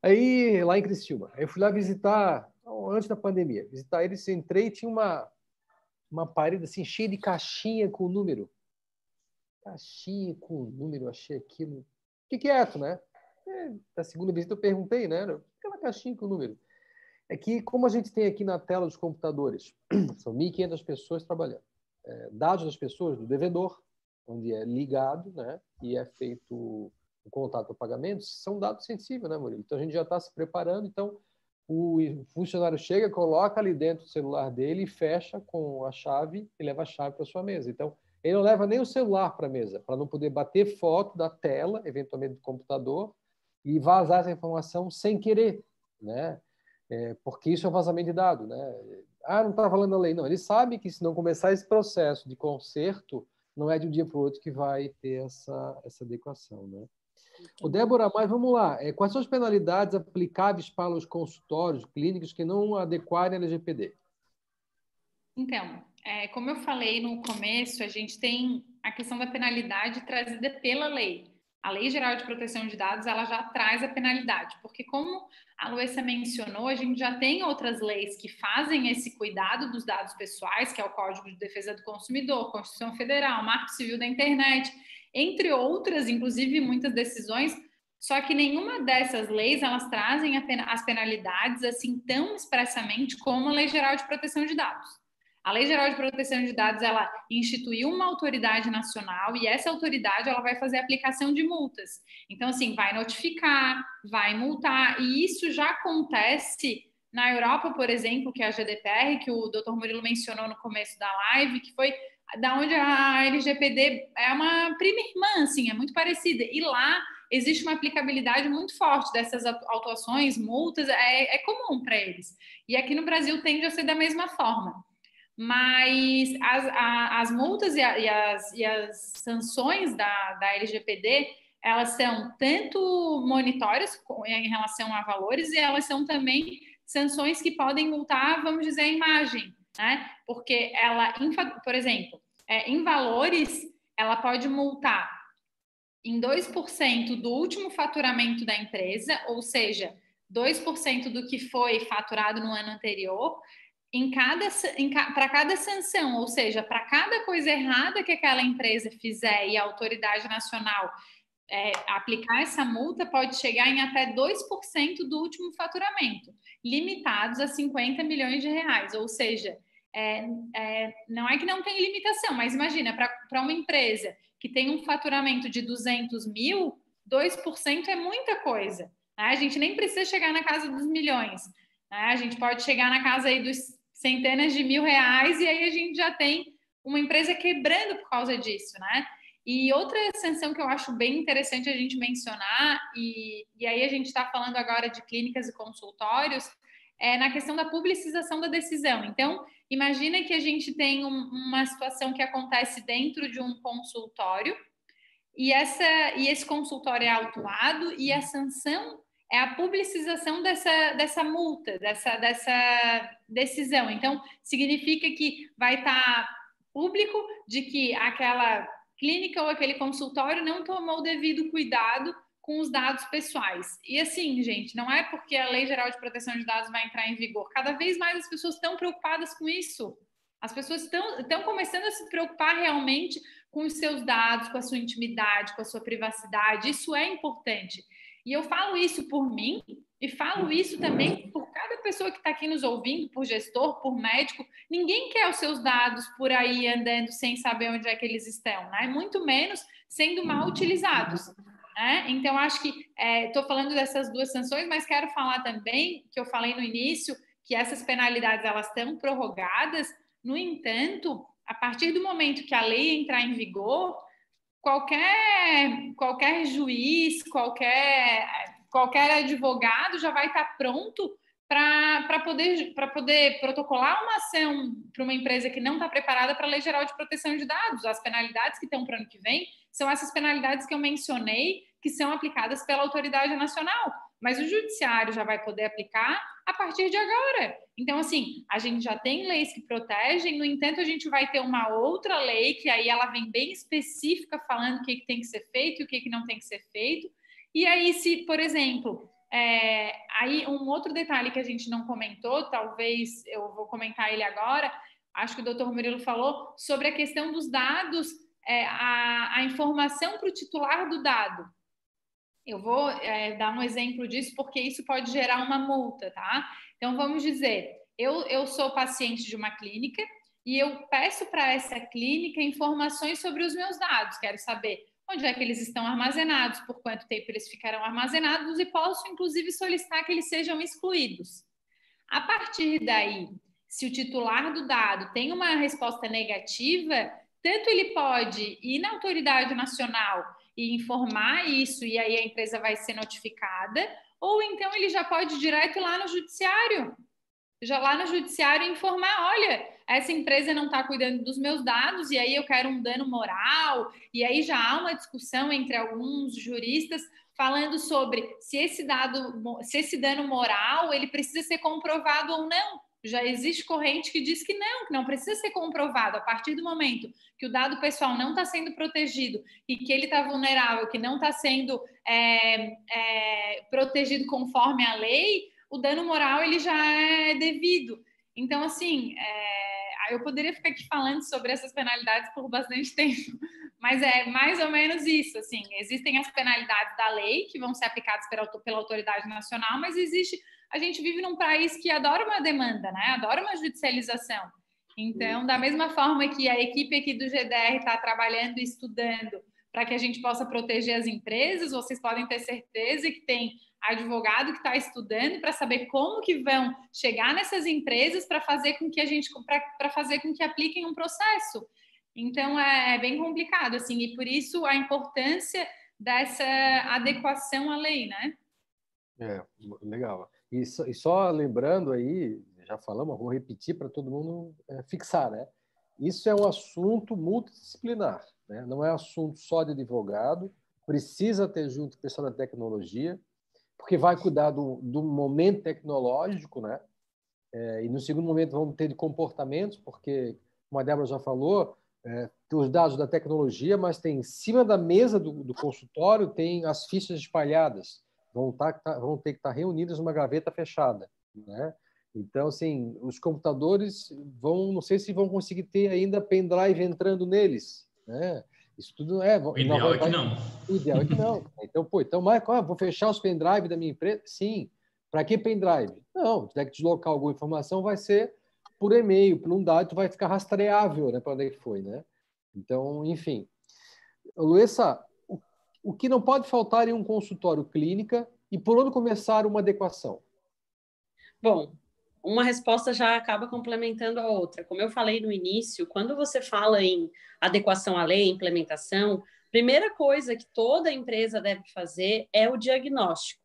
A: Aí, lá em Criciúma, eu fui lá visitar, antes da pandemia, visitar eles, entrei e tinha uma, uma parede assim, cheia de caixinha com número. Caixinha com número, achei aquilo fique quieto, né? É, na segunda visita eu perguntei, né? Aquela caixinha com o número. É que, como a gente tem aqui na tela dos computadores, (clears throat) são 1.500 pessoas trabalhando. É, dados das pessoas, do devedor, onde é ligado, né? E é feito o contato para pagamento, são dados sensíveis, né, Murilo? Então a gente já está se preparando. Então o funcionário chega, coloca ali dentro do celular dele e fecha com a chave e leva a chave para sua mesa. Então ele não leva nem o celular para a mesa, para não poder bater foto da tela, eventualmente do computador, e vazar essa informação sem querer, né? É, porque isso é um vazamento de dados, né? Ah, não está falando a lei. Não, ele sabe que se não começar esse processo de conserto, não é de um dia para o outro que vai ter essa, essa adequação, né? O Débora, mas vamos lá. É, quais são as penalidades aplicáveis para os consultórios clínicos que não adequarem a LGPD?
C: Então, é, como eu falei no começo, a gente tem a questão da penalidade trazida pela lei. A Lei Geral de Proteção de Dados, ela já traz a penalidade, porque como a Luísa mencionou, a gente já tem outras leis que fazem esse cuidado dos dados pessoais, que é o Código de Defesa do Consumidor, Constituição Federal, Marco Civil da Internet, entre outras, inclusive muitas decisões, só que nenhuma dessas leis elas trazem as penalidades assim tão expressamente como a Lei Geral de Proteção de Dados. A Lei Geral de Proteção de Dados ela instituiu uma autoridade nacional e essa autoridade ela vai fazer aplicação de multas. Então assim, vai notificar, vai multar e isso já acontece na Europa, por exemplo, que é a GDPR, que o Dr. Murilo mencionou no começo da live, que foi da onde a LGPD é uma prima irmã, assim, é muito parecida. E lá existe uma aplicabilidade muito forte dessas autuações, multas, é, é comum para eles. E aqui no Brasil tende a ser da mesma forma. Mas as, a, as multas e, a, e, as, e as sanções da, da LGPD, elas são tanto monitórias em relação a valores e elas são também sanções que podem multar, vamos dizer, a imagem né? Porque ela, por exemplo, é, em valores, ela pode multar em 2% do último faturamento da empresa, ou seja, 2% do que foi faturado no ano anterior, em cada, para cada sanção, ou seja, para cada coisa errada que aquela empresa fizer e a autoridade nacional é, aplicar essa multa, pode chegar em até 2% do último faturamento, limitados a 50 milhões de reais, ou seja, é, é, não é que não tem limitação, mas imagina, para uma empresa que tem um faturamento de 200 mil, 2% é muita coisa. Né? A gente nem precisa chegar na casa dos milhões. Né? A gente pode chegar na casa aí dos centenas de mil reais e aí a gente já tem uma empresa quebrando por causa disso, né? E outra sanção que eu acho bem interessante a gente mencionar, e, e aí a gente está falando agora de clínicas e consultórios, é na questão da publicização da decisão. Então, imagina que a gente tem um, uma situação que acontece dentro de um consultório e, essa, e esse consultório é autuado e a sanção é a publicização dessa, dessa multa, dessa, dessa decisão. Então, significa que vai estar tá público de que aquela clínica ou aquele consultório não tomou o devido cuidado com os dados pessoais. E assim, gente, não é porque a Lei Geral de Proteção de Dados vai entrar em vigor. Cada vez mais as pessoas estão preocupadas com isso. As pessoas estão, estão começando a se preocupar realmente com os seus dados, com a sua intimidade, com a sua privacidade. Isso é importante. E eu falo isso por mim e falo isso também por cada pessoa que está aqui nos ouvindo, por gestor, por médico. Ninguém quer os seus dados por aí andando sem saber onde é que eles estão, né? Muito menos sendo mal utilizados. Né? Então, acho que estou é, falando dessas duas sanções, mas quero falar também, que eu falei no início, que essas penalidades elas estão prorrogadas. No entanto, a partir do momento que a lei entrar em vigor, qualquer, qualquer juiz, qualquer, qualquer advogado já vai estar pronto para poder, poder protocolar uma ação para uma empresa que não está preparada para a Lei Geral de Proteção de Dados. As penalidades que estão para o ano que vem são essas penalidades que eu mencionei, que são aplicadas pela autoridade nacional. Mas o judiciário já vai poder aplicar a partir de agora. Então, assim, a gente já tem leis que protegem, no entanto, a gente vai ter uma outra lei que aí ela vem bem específica falando o que, que tem que ser feito e o que, que não tem que ser feito. E aí, se, por exemplo, é, aí, um outro detalhe que a gente não comentou, talvez eu vou comentar ele agora, acho que o doutor Murilo falou, sobre a questão dos dados, é, a, a informação para o titular do dado. Eu vou é, dar um exemplo disso porque isso pode gerar uma multa, tá? Então vamos dizer, eu, eu sou paciente de uma clínica e eu peço para essa clínica informações sobre os meus dados. Quero saber onde é que eles estão armazenados, por quanto tempo eles ficarão armazenados e posso, inclusive, solicitar que eles sejam excluídos. A partir daí, se o titular do dado tem uma resposta negativa, tanto ele pode ir na autoridade nacional e informar isso, e aí a empresa vai ser notificada, ou então ele já pode ir direto lá no judiciário, já lá no judiciário informar, olha, essa empresa não está cuidando dos meus dados e aí eu quero um dano moral, e aí já há uma discussão entre alguns juristas falando sobre se esse dado, se esse dano moral ele precisa ser comprovado ou não. Já existe corrente que diz que não, que não precisa ser comprovado. A partir do momento que o dado pessoal não está sendo protegido e que ele está vulnerável, que não está sendo é, é, protegido conforme a lei, o dano moral ele já é devido. Então, assim, é, eu poderia ficar aqui falando sobre essas penalidades por bastante (laughs) tempo, mas é mais ou menos isso. Assim, existem as penalidades da lei que vão ser aplicadas pela, pela autoridade nacional, mas existe. A gente vive num país que adora uma demanda, né? Adora uma judicialização. Então, da mesma forma que a equipe aqui do GDR está trabalhando e estudando para que a gente possa proteger as empresas, vocês podem ter certeza que tem advogado que está estudando para saber como que vão chegar nessas empresas para fazer com que a gente para fazer com que apliquem um processo. Então é, é, bem complicado assim e por isso a importância dessa adequação à lei, né?
A: É legal. E só, e só lembrando aí, já falamos, vou repetir para todo mundo é, fixar, né? Isso é um assunto multidisciplinar, né? Não é assunto só de advogado. Precisa ter junto pessoal da tecnologia, porque vai cuidar do, do momento tecnológico, né? É, e no segundo momento vamos ter de comportamentos, porque, como a Débora já falou, é, os dados da tecnologia, mas tem em cima da mesa do, do consultório tem as fichas espalhadas, vão, tá, tá, vão ter que estar tá reunidas numa gaveta fechada, né? Então, assim, os computadores vão, não sei se vão conseguir ter ainda pendrive entrando neles, né? Isso tudo é.
D: O ideal é que não.
A: O ideal é que não. (laughs) Então, pô, então, mas ah, vou fechar os pendrive da minha empresa? Sim. Para que pendrive? Não, se tiver que deslocar alguma informação, vai ser por e-mail, por um dado, vai ficar rastreável, né, para onde é que foi, né? Então, enfim. Luessa, o, que não pode faltar em um consultório clínica e por onde começar uma adequação?
B: Bom, uma resposta já acaba complementando a outra. Como eu falei no início, quando você fala em adequação à lei, implementação, primeira coisa que toda empresa deve fazer é o diagnóstico.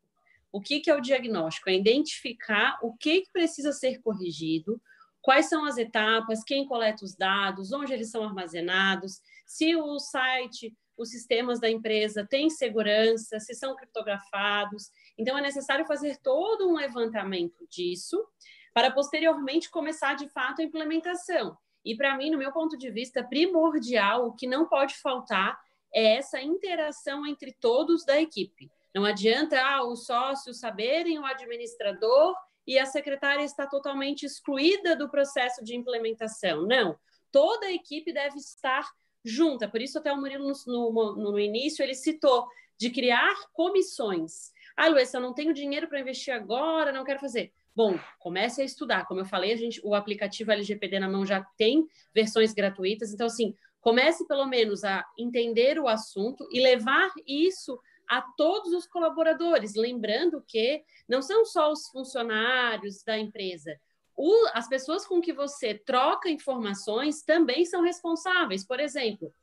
B: O que, que é o diagnóstico? É identificar o que, que precisa ser corrigido, quais são as etapas, quem coleta os dados, onde eles são armazenados, se o site, os sistemas da empresa têm segurança, se são criptografados. Então, é necessário fazer todo um levantamento disso para posteriormente começar de fato a implementação. E para mim, no meu ponto de vista, primordial, o que não pode faltar é essa interação entre todos da equipe. Não adianta ah, os sócios saberem, o administrador e a secretária está totalmente excluída do processo de implementação. Não, toda a equipe deve estar junta. Por isso, até o Murilo, no, no, no início, ele citou de criar comissões. Ah, Luísa, eu não tenho dinheiro para investir agora, não quero fazer. Bom, comece a estudar. Como eu falei, a gente, o aplicativo LGPD na mão já tem versões gratuitas. Então, assim, comece pelo menos a entender o assunto e levar isso a todos os colaboradores, lembrando que não são só os funcionários da empresa. O, as pessoas com que você troca informações também são responsáveis. Por exemplo,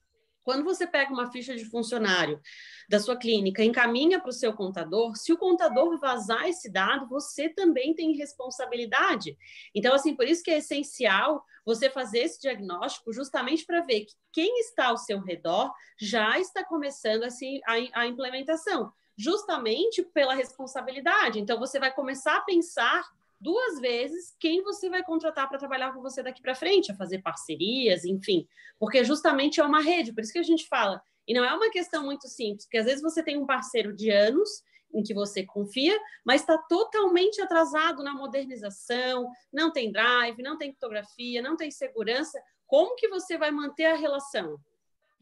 B: quando você pega uma ficha de funcionário da sua clínica, encaminha para o seu contador, se o contador vazar esse dado, você também tem responsabilidade. Então, assim, por isso que é essencial você fazer esse diagnóstico justamente para ver que quem está ao seu redor já está começando assim, a, a implementação, justamente pela responsabilidade. Então, você vai começar a pensar duas vezes quem você vai contratar para trabalhar com você daqui para frente, a fazer parcerias, enfim, porque justamente é uma rede, por isso que a gente fala. E não é uma questão muito simples, porque às vezes você tem um parceiro de anos em que você confia, mas está totalmente atrasado na modernização, não tem drive, não tem fotografia, não tem segurança. Como que você vai manter a relação?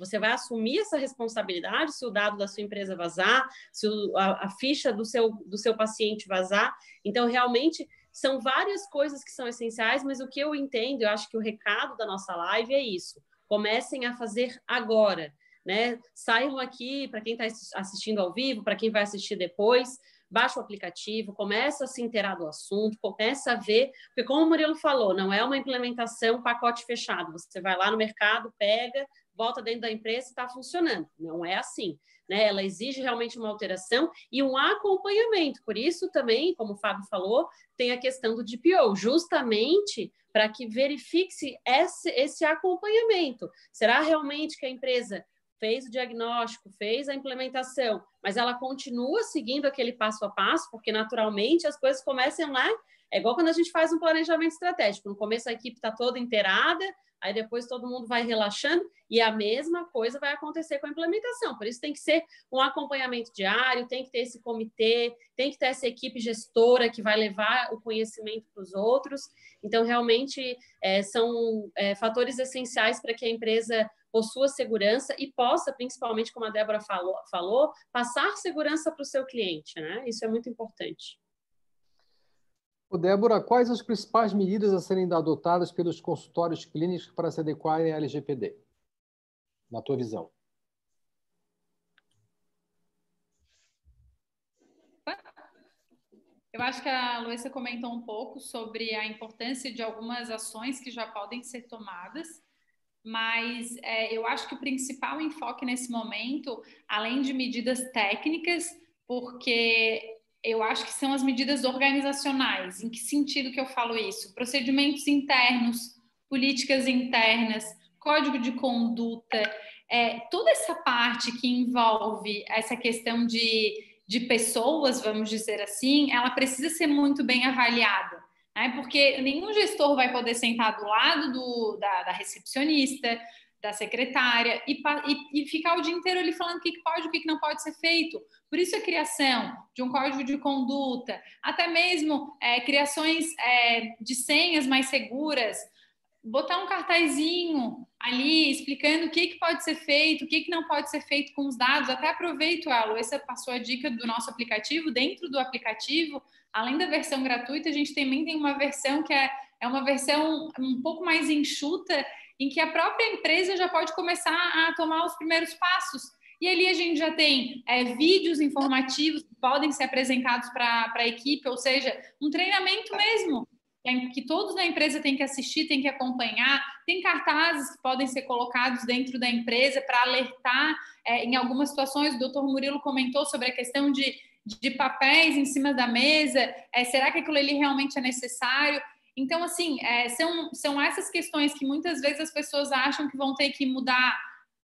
B: Você vai assumir essa responsabilidade se o dado da sua empresa vazar, se o, a, a ficha do seu, do seu paciente vazar. Então, realmente, são várias coisas que são essenciais, mas o que eu entendo, eu acho que o recado da nossa live é isso. Comecem a fazer agora. Né? Saiam aqui, para quem está assistindo ao vivo, para quem vai assistir depois, baixa o aplicativo, começa a se inteirar do assunto, começa a ver, porque como o Murilo falou, não é uma implementação pacote fechado, você vai lá no mercado, pega, volta dentro da empresa e está funcionando. Não é assim. Né? Ela exige realmente uma alteração e um acompanhamento. Por isso também, como o Fábio falou, tem a questão do DPO, justamente para que verifique-se esse, esse acompanhamento. Será realmente que a empresa fez o diagnóstico, fez a implementação, mas ela continua seguindo aquele passo a passo, porque naturalmente as coisas começam lá. É igual quando a gente faz um planejamento estratégico. No começo a equipe está toda inteirada, aí depois todo mundo vai relaxando, e a mesma coisa vai acontecer com a implementação. Por isso tem que ser um acompanhamento diário, tem que ter esse comitê, tem que ter essa equipe gestora que vai levar o conhecimento para os outros. Então, realmente, é, são é, fatores essenciais para que a empresa possua segurança e possa, principalmente como a Débora falou, falou passar segurança para o seu cliente, né? Isso é muito importante.
A: Ô Débora, quais as principais medidas a serem adotadas pelos consultórios clínicos para se adequarem à LGPD, na tua visão?
C: Eu acho que a Luísa comentou um pouco sobre a importância de algumas ações que já podem ser tomadas mas é, eu acho que o principal enfoque nesse momento, além de medidas técnicas, porque eu acho que são as medidas organizacionais. Em que sentido que eu falo isso? Procedimentos internos, políticas internas, código de conduta, é, toda essa parte que envolve essa questão de, de pessoas, vamos dizer assim, ela precisa ser muito bem avaliada né? porque nenhum gestor vai poder sentar do lado do, da, da recepcionista, da secretária e, e, e, ficar o dia inteiro ali falando o que, pode e o que, que não pode ser feito. Por isso a criação de um código de conduta, até mesmo é, criações é, de senhas mais seguras, botar um cartazinho ali explicando o que, que pode ser feito, o que, que não pode ser feito com os dados. Até aproveito, Alo, essa passou a dica do nosso aplicativo. Dentro do aplicativo, além da versão gratuita, a gente também tem uma versão que é, é uma versão um pouco mais enxuta, em que a própria empresa já pode começar a tomar os primeiros passos. E ali a gente já tem é, vídeos informativos que podem ser apresentados para a equipe, ou seja, um treinamento mesmo, que todos na empresa têm que assistir, têm que acompanhar. Tem cartazes que podem ser colocados dentro da empresa para alertar é, em algumas situações. O doutor Murilo comentou sobre a questão de de papéis em cima da mesa, é, será que aquilo ali realmente é necessário? Então, assim, é, são, são essas questões que muitas vezes as pessoas acham que vão ter que mudar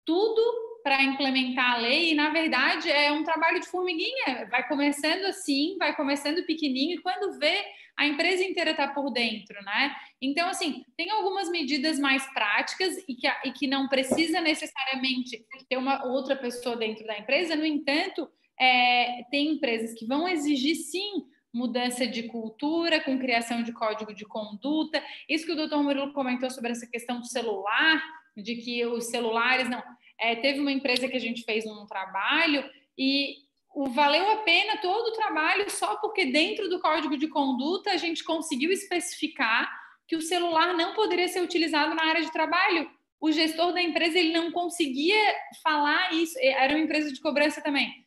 C: tudo para implementar a lei, e na verdade é um trabalho de formiguinha, vai começando assim, vai começando pequenininho, e quando vê, a empresa inteira está por dentro, né? Então, assim, tem algumas medidas mais práticas e que, e que não precisa necessariamente ter uma outra pessoa dentro da empresa, no entanto, é, tem empresas que vão exigir sim mudança de cultura, com criação de código de conduta. Isso que o doutor Murilo comentou sobre essa questão do celular, de que os celulares não. É, teve uma empresa que a gente fez um trabalho e o valeu a pena todo o trabalho só porque dentro do código de conduta a gente conseguiu especificar que o celular não poderia ser utilizado na área de trabalho. O gestor da empresa ele não conseguia falar isso. Era uma empresa de cobrança também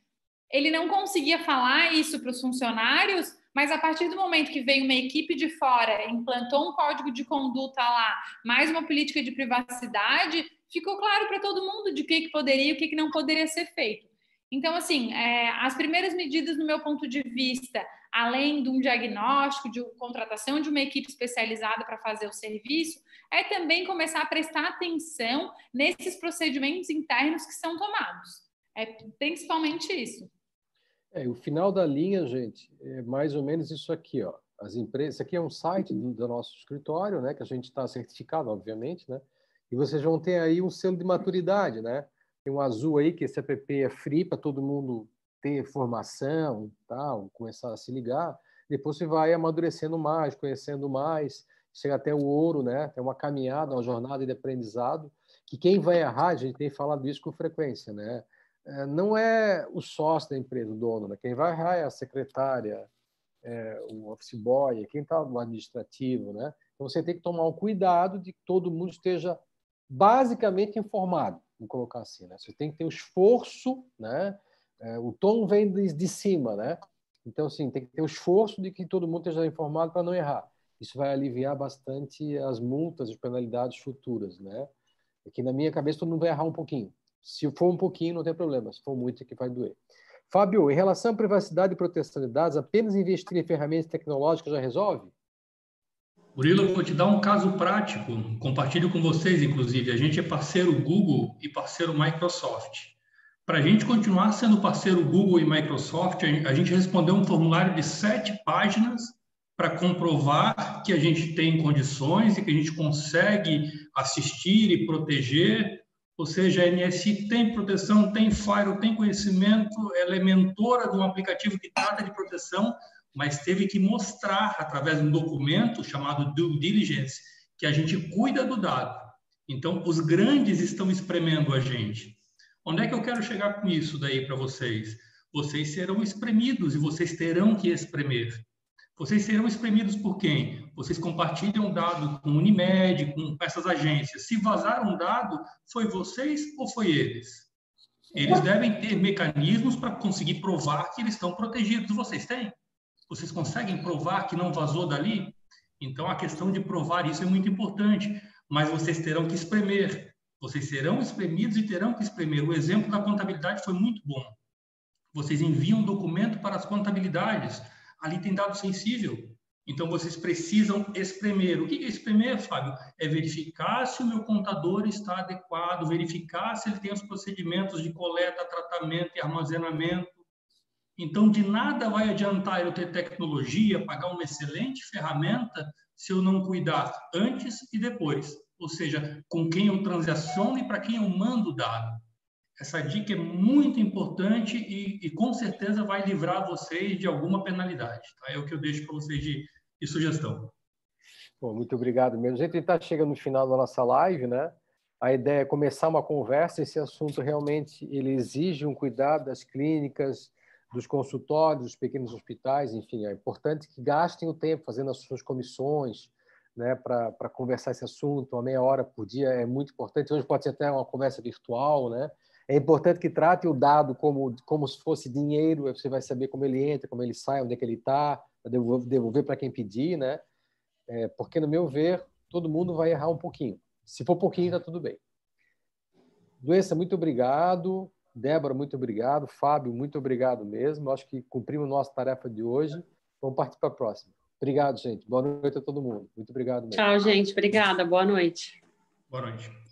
C: ele não conseguia falar isso para os funcionários, mas a partir do momento que veio uma equipe de fora, implantou um código de conduta lá, mais uma política de privacidade, ficou claro para todo mundo de que, que poderia e o que, que não poderia ser feito. Então, assim, é, as primeiras medidas, no meu ponto de vista, além de um diagnóstico, de contratação de uma equipe especializada para fazer o serviço, é também começar a prestar atenção nesses procedimentos internos que são tomados. É principalmente isso.
A: É, o final da linha, gente, é mais ou menos isso aqui, ó. As empresas, isso aqui é um site do, do nosso escritório, né? Que a gente está certificado, obviamente, né? E vocês vão ter aí um selo de maturidade, né? Tem um azul aí que esse app é free para todo mundo ter formação, tal, começar a se ligar. Depois você vai amadurecendo mais, conhecendo mais, chega até o ouro, né? Tem uma caminhada, uma jornada de aprendizado. que quem vai errar, a gente tem falado isso com frequência, né? É, não é o sócio da empresa, o dono, né? quem vai errar é a secretária, é, o office boy, quem está no administrativo, né? Então você tem que tomar um cuidado de que todo mundo esteja basicamente informado, vamos colocar assim, né? Você tem que ter o esforço, né? É, o tom vem de, de cima, né? Então, assim, tem que ter o esforço de que todo mundo esteja informado para não errar. Isso vai aliviar bastante as multas, as penalidades futuras, né? Aqui na minha cabeça todo mundo vai errar um pouquinho. Se for um pouquinho, não tem problema. Se for muito, é que vai doer. Fábio, em relação à privacidade e proteção de dados, apenas investir em ferramentas tecnológicas já resolve?
D: Murilo, eu vou te dar um caso prático, compartilho com vocês, inclusive. A gente é parceiro Google e parceiro Microsoft. Para a gente continuar sendo parceiro Google e Microsoft, a gente respondeu um formulário de sete páginas para comprovar que a gente tem condições e que a gente consegue assistir e proteger ou seja, a NSI tem proteção, tem Firewall, tem conhecimento, ela é mentora de um aplicativo que trata de proteção, mas teve que mostrar, através de um documento chamado Due Diligence, que a gente cuida do dado. Então, os grandes estão espremendo a gente. Onde é que eu quero chegar com isso daí para vocês? Vocês serão espremidos e vocês terão que espremer. Vocês serão espremidos por quem? Vocês compartilham dado com Unimed, com essas agências. Se vazar um dado, foi vocês ou foi eles? Eles devem ter mecanismos para conseguir provar que eles estão protegidos. Vocês têm? Vocês conseguem provar que não vazou dali? Então, a questão de provar isso é muito importante. Mas vocês terão que espremer. Vocês serão espremidos e terão que espremer. O exemplo da contabilidade foi muito bom. Vocês enviam um documento para as contabilidades ali tem dado sensível. Então, vocês precisam espremer. O que é espremer, Fábio? É verificar se o meu contador está adequado, verificar se ele tem os procedimentos de coleta, tratamento e armazenamento. Então, de nada vai adiantar eu ter tecnologia, pagar uma excelente ferramenta, se eu não cuidar antes e depois. Ou seja, com quem eu transaciono e para quem eu mando o dado. Essa dica é muito importante e, e, com certeza vai livrar vocês de alguma penalidade. Tá? É o que eu deixo para vocês de, de sugestão.
A: Bom, muito obrigado mesmo. A gente está chegando no final da nossa live, né? A ideia é começar uma conversa. Esse assunto realmente ele exige um cuidado das clínicas, dos consultórios, dos pequenos hospitais, enfim, é importante que gastem o tempo fazendo as suas comissões, né, para conversar esse assunto, uma meia hora por dia é muito importante. Hoje pode ser até uma conversa virtual, né? É importante que trate o dado como, como se fosse dinheiro, você vai saber como ele entra, como ele sai, onde é que ele está, devolver, devolver para quem pedir, né? É, porque, no meu ver, todo mundo vai errar um pouquinho. Se for pouquinho, está tudo bem. Doença, muito obrigado. Débora, muito obrigado. Fábio, muito obrigado mesmo. Acho que cumprimos nossa tarefa de hoje. Vamos partir para a próxima. Obrigado, gente. Boa noite a todo mundo. Muito obrigado mesmo.
B: Tchau, gente. Obrigada. Boa noite.
D: Boa noite.